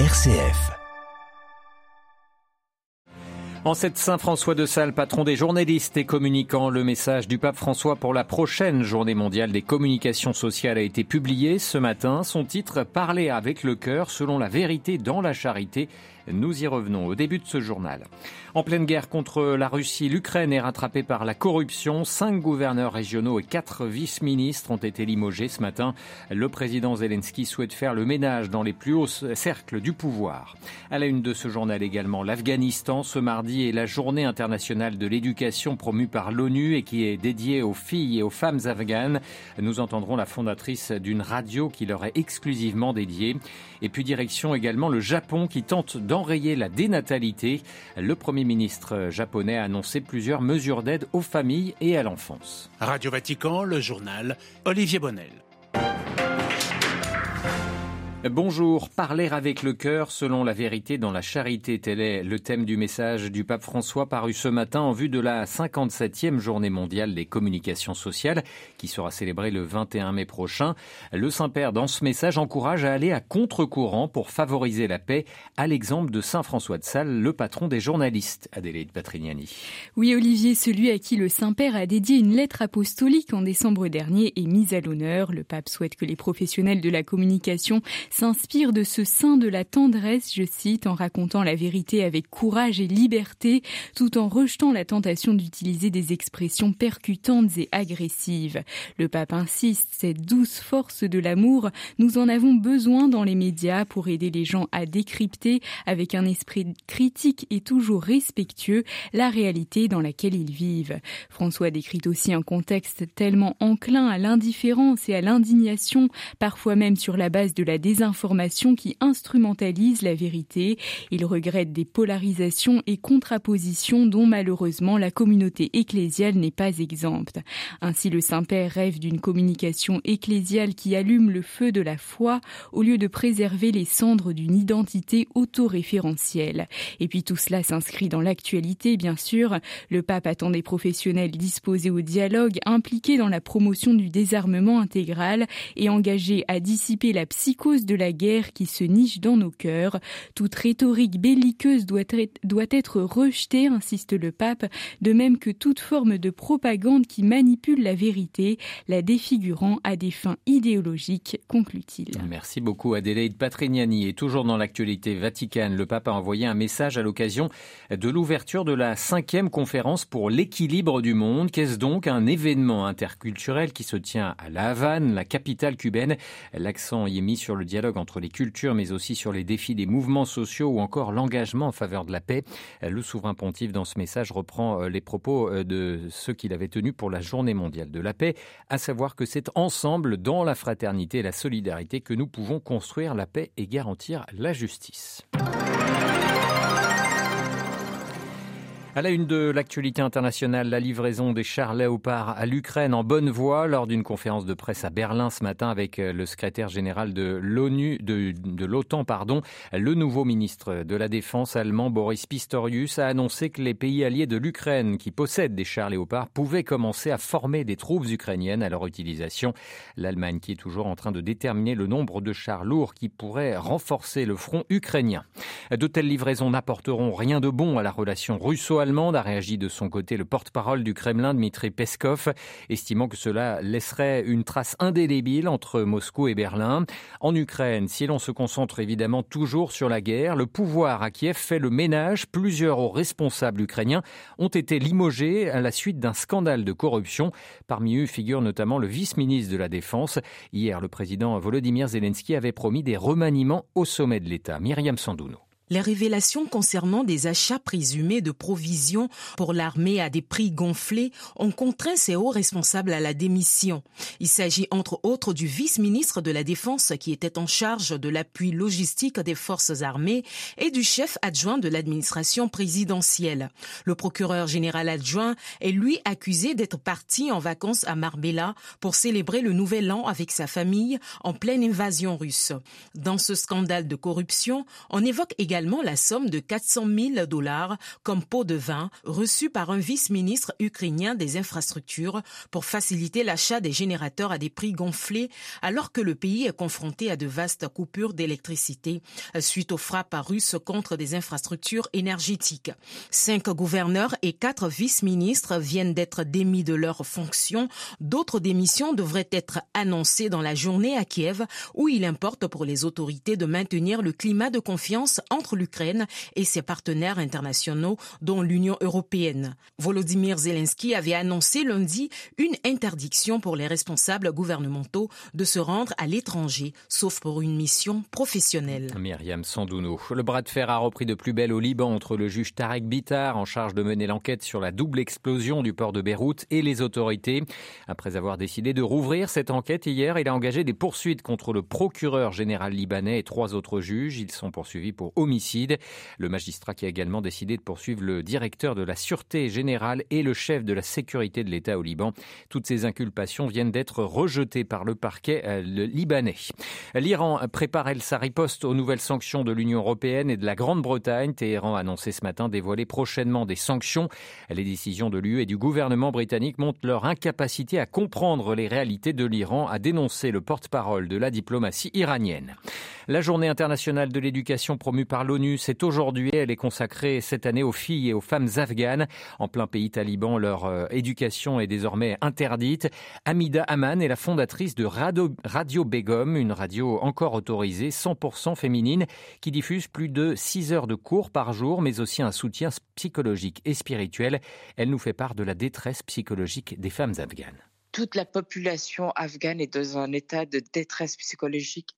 RCF. En cette Saint-François de Sales, patron des journalistes et communicants, le message du pape François pour la prochaine journée mondiale des communications sociales a été publié ce matin. Son titre Parler avec le cœur selon la vérité dans la charité. Nous y revenons au début de ce journal. En pleine guerre contre la Russie, l'Ukraine est rattrapée par la corruption. Cinq gouverneurs régionaux et quatre vice-ministres ont été limogés ce matin. Le président Zelensky souhaite faire le ménage dans les plus hauts cercles du pouvoir. À la une de ce journal également, l'Afghanistan. Ce mardi est la journée internationale de l'éducation promue par l'ONU et qui est dédiée aux filles et aux femmes afghanes. Nous entendrons la fondatrice d'une radio qui leur est exclusivement dédiée. Et puis direction également le Japon qui tente d'enrayer la dénatalité. Le premier ministre japonais a annoncé plusieurs mesures d'aide aux familles et à l'enfance. Radio Vatican, le journal Olivier Bonnel. Bonjour, parler avec le cœur selon la vérité dans la charité, tel est le thème du message du pape François paru ce matin en vue de la 57e journée mondiale des communications sociales qui sera célébrée le 21 mai prochain. Le Saint-Père dans ce message encourage à aller à contre-courant pour favoriser la paix à l'exemple de Saint François de Sales, le patron des journalistes, Adélaïde Patrignani. Oui Olivier, celui à qui le Saint-Père a dédié une lettre apostolique en décembre dernier est mise à l'honneur. Le pape souhaite que les professionnels de la communication s'inspire de ce sein de la tendresse, je cite, en racontant la vérité avec courage et liberté, tout en rejetant la tentation d'utiliser des expressions percutantes et agressives. Le pape insiste, cette douce force de l'amour, nous en avons besoin dans les médias pour aider les gens à décrypter avec un esprit critique et toujours respectueux la réalité dans laquelle ils vivent. François décrit aussi un contexte tellement enclin à l'indifférence et à l'indignation, parfois même sur la base de la désinformation informations qui instrumentalise la vérité. Il regrette des polarisations et contrapositions dont malheureusement la communauté ecclésiale n'est pas exempte. Ainsi le Saint-Père rêve d'une communication ecclésiale qui allume le feu de la foi au lieu de préserver les cendres d'une identité autoréférentielle. Et puis tout cela s'inscrit dans l'actualité, bien sûr. Le pape attend des professionnels disposés au dialogue, impliqués dans la promotion du désarmement intégral et engagés à dissiper la psychose de de la guerre qui se niche dans nos cœurs. Toute rhétorique belliqueuse doit être, doit être rejetée, insiste le pape, de même que toute forme de propagande qui manipule la vérité, la défigurant à des fins idéologiques, conclut-il. Merci beaucoup Adélaïde Patrignani. Et toujours dans l'actualité vaticane, le pape a envoyé un message à l'occasion de l'ouverture de la cinquième conférence pour l'équilibre du monde. Qu'est-ce donc un événement interculturel qui se tient à La Havane, la capitale cubaine? L'accent y est mis sur le dialogue entre les cultures, mais aussi sur les défis des mouvements sociaux ou encore l'engagement en faveur de la paix. Le souverain pontife, dans ce message, reprend euh, les propos euh, de ceux qu'il avait tenus pour la Journée mondiale de la paix, à savoir que c'est ensemble, dans la fraternité et la solidarité, que nous pouvons construire la paix et garantir la justice. À la une de l'actualité internationale, la livraison des chars Léopard à l'Ukraine en bonne voie lors d'une conférence de presse à Berlin ce matin avec euh, le secrétaire général de l'ONU, de, l'OTAN, pardon. Le nouveau ministre de la Défense allemand, Boris Pistorius, a annoncé que les pays alliés de l'Ukraine qui possèdent des chars Léopard pouvaient commencer à former des troupes ukrainiennes à leur utilisation. L'Allemagne qui est toujours en train de déterminer le nombre de chars lourds qui pourraient renforcer le front ukrainien. De telles livraisons n'apporteront rien de bon à la relation russo allemande, a réagi de son côté le porte-parole du Kremlin, Dmitri Peskov, estimant que cela laisserait une trace indélébile entre Moscou et Berlin. En Ukraine, si l'on se concentre évidemment toujours sur la guerre, le pouvoir à Kiev fait le ménage. Plusieurs hauts responsables ukrainiens ont été limogés à la suite d'un scandale de corruption. Parmi eux figure notamment le vice-ministre de la Défense. Hier, le président Volodymyr Zelensky avait promis des remaniements au sommet de l'État. Myriam Sandouno. Les révélations concernant des achats présumés de provisions pour l'armée à des prix gonflés ont contraint ces hauts responsables à la démission. Il s'agit entre autres du vice-ministre de la Défense qui était en charge de l'appui logistique des forces armées et du chef adjoint de l'administration présidentielle. Le procureur général adjoint est lui accusé d'être parti en vacances à Marbella pour célébrer le nouvel an avec sa famille en pleine invasion russe. Dans ce scandale de corruption, on évoque également également la somme de 400 000 dollars comme pot de vin reçu par un vice-ministre ukrainien des infrastructures pour faciliter l'achat des générateurs à des prix gonflés alors que le pays est confronté à de vastes coupures d'électricité suite aux frappes russes contre des infrastructures énergétiques. Cinq gouverneurs et quatre vice-ministres viennent d'être démis de leurs fonctions. D'autres démissions devraient être annoncées dans la journée à Kiev où il importe pour les autorités de maintenir le climat de confiance entre l'Ukraine et ses partenaires internationaux, dont l'Union européenne. Volodymyr Zelensky avait annoncé lundi une interdiction pour les responsables gouvernementaux de se rendre à l'étranger, sauf pour une mission professionnelle. Myriam Sandouno. Le bras de fer a repris de plus belle au Liban entre le juge Tarek Bitar, en charge de mener l'enquête sur la double explosion du port de Beyrouth, et les autorités. Après avoir décidé de rouvrir cette enquête hier, il a engagé des poursuites contre le procureur général libanais et trois autres juges. Ils sont poursuivis pour homicide. Le magistrat qui a également décidé de poursuivre le directeur de la Sûreté générale et le chef de la sécurité de l'État au Liban. Toutes ces inculpations viennent d'être rejetées par le parquet euh, libanais. L'Iran prépare elle sa riposte aux nouvelles sanctions de l'Union européenne et de la Grande-Bretagne. Téhéran a annoncé ce matin dévoiler prochainement des sanctions. Les décisions de l'UE et du gouvernement britannique montrent leur incapacité à comprendre les réalités de l'Iran, a dénoncé le porte-parole de la diplomatie iranienne. La journée internationale de l'éducation promue par l'ONU, c'est aujourd'hui. Elle est consacrée cette année aux filles et aux femmes afghanes. En plein pays taliban, leur euh, éducation est désormais interdite. Amida Aman est la fondatrice de Radio, Begum, une radio encore autorisée, 100% féminine, qui diffuse plus de 6 heures de cours par jour, mais aussi un soutien psychologique et spirituel. Elle nous fait part de la détresse psychologique des femmes afghanes toute la population afghane est dans un état de détresse psychologique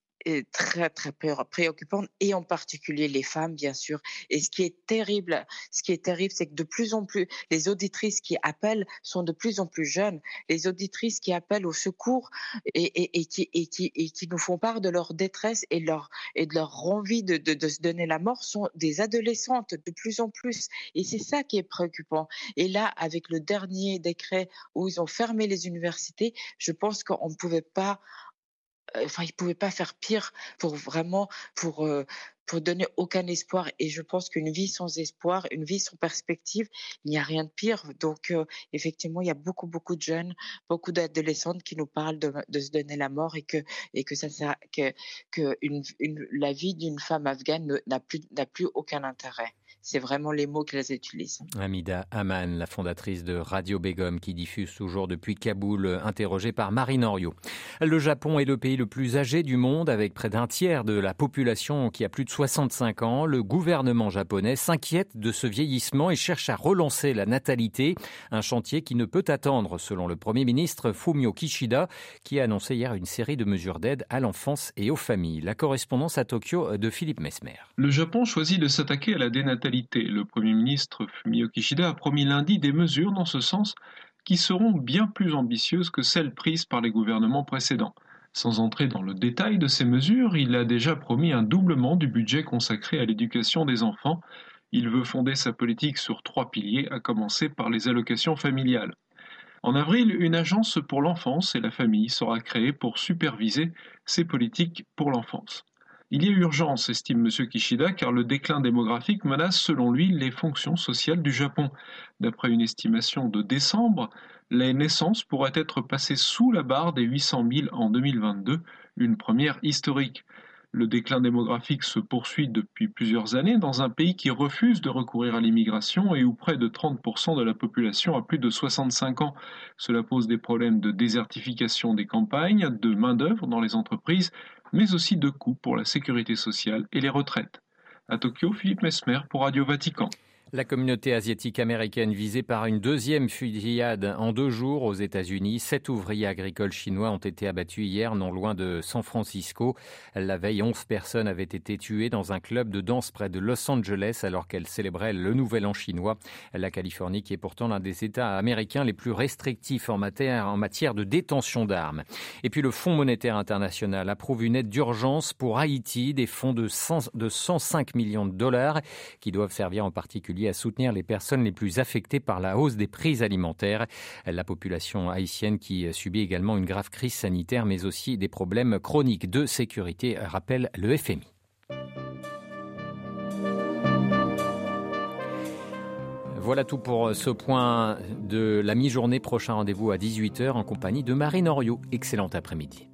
très très préoccupante et en particulier les femmes bien sûr. Et ce qui est terrible ce qui est terrible c'est que de plus en plus les auditrices qui appellent sont de plus en plus jeunes. Les auditrices qui appellent au secours et, et, qui, et, qui, et qui nous font part de leur détresse et leur et de leur envie de, de, de se donner la mort sont des adolescentes de plus en plus. Et c'est ça qui est préoccupant. Et là avec le dernier décret où ils ont fermé les universités je pense qu'on ne pouvait pas enfin, ils pouvaient pas faire pire pour vraiment pour pour donner aucun espoir. Et je pense qu'une vie sans espoir, une vie sans perspective, il n'y a rien de pire. Donc, effectivement, il y a beaucoup, beaucoup de jeunes, beaucoup d'adolescentes qui nous parlent de, de, se donner la mort et que, et que ça, ça que, que une, une, la vie d'une femme afghane n'a plus, n'a plus aucun intérêt c'est vraiment les mots qu'elles utilisent. Amida Aman, la fondatrice de Radio Begum, qui diffuse toujours depuis Kaboul, interrogée par Marine Henriot. Le Japon est le pays le plus âgé du monde, avec près d'un tiers de la population qui a plus de 65 ans. Le gouvernement japonais s'inquiète de ce vieillissement et cherche à relancer la natalité, un chantier qui ne peut attendre, selon le Premier ministre Fumio Kishida, qui a annoncé hier une série de mesures d'aide à l'enfance et aux familles. La correspondance à Tokyo de Philippe Mesmer. Le Japon choisit de s'attaquer à la dénatalité le Premier ministre Fumio Kishida a promis lundi des mesures dans ce sens qui seront bien plus ambitieuses que celles prises par les gouvernements précédents. Sans entrer dans le détail de ces mesures, il a déjà promis un doublement du budget consacré à l'éducation des enfants. Il veut fonder sa politique sur trois piliers, à commencer par les allocations familiales. En avril, une agence pour l'enfance et la famille sera créée pour superviser ces politiques pour l'enfance. Il y a urgence, estime M. Kishida, car le déclin démographique menace selon lui les fonctions sociales du Japon. D'après une estimation de décembre, les naissances pourraient être passées sous la barre des 800 000 en 2022, une première historique. Le déclin démographique se poursuit depuis plusieurs années dans un pays qui refuse de recourir à l'immigration et où près de 30% de la population a plus de 65 ans. Cela pose des problèmes de désertification des campagnes, de main-d'œuvre dans les entreprises, mais aussi de coûts pour la sécurité sociale et les retraites. À Tokyo, Philippe Mesmer pour Radio Vatican. La communauté asiatique américaine visée par une deuxième fusillade en deux jours aux États-Unis. Sept ouvriers agricoles chinois ont été abattus hier non loin de San Francisco. La veille, onze personnes avaient été tuées dans un club de danse près de Los Angeles alors qu'elles célébraient le Nouvel An chinois. La Californie qui est pourtant l'un des États américains les plus restrictifs en matière, en matière de détention d'armes. Et puis le Fonds monétaire international approuve une aide d'urgence pour Haïti, des fonds de, 100, de 105 millions de dollars qui doivent servir en particulier à soutenir les personnes les plus affectées par la hausse des prix alimentaires. La population haïtienne qui subit également une grave crise sanitaire, mais aussi des problèmes chroniques de sécurité, rappelle le FMI. Voilà tout pour ce point de la mi-journée. Prochain rendez-vous à 18h en compagnie de Marine Oriot. Excellent après-midi.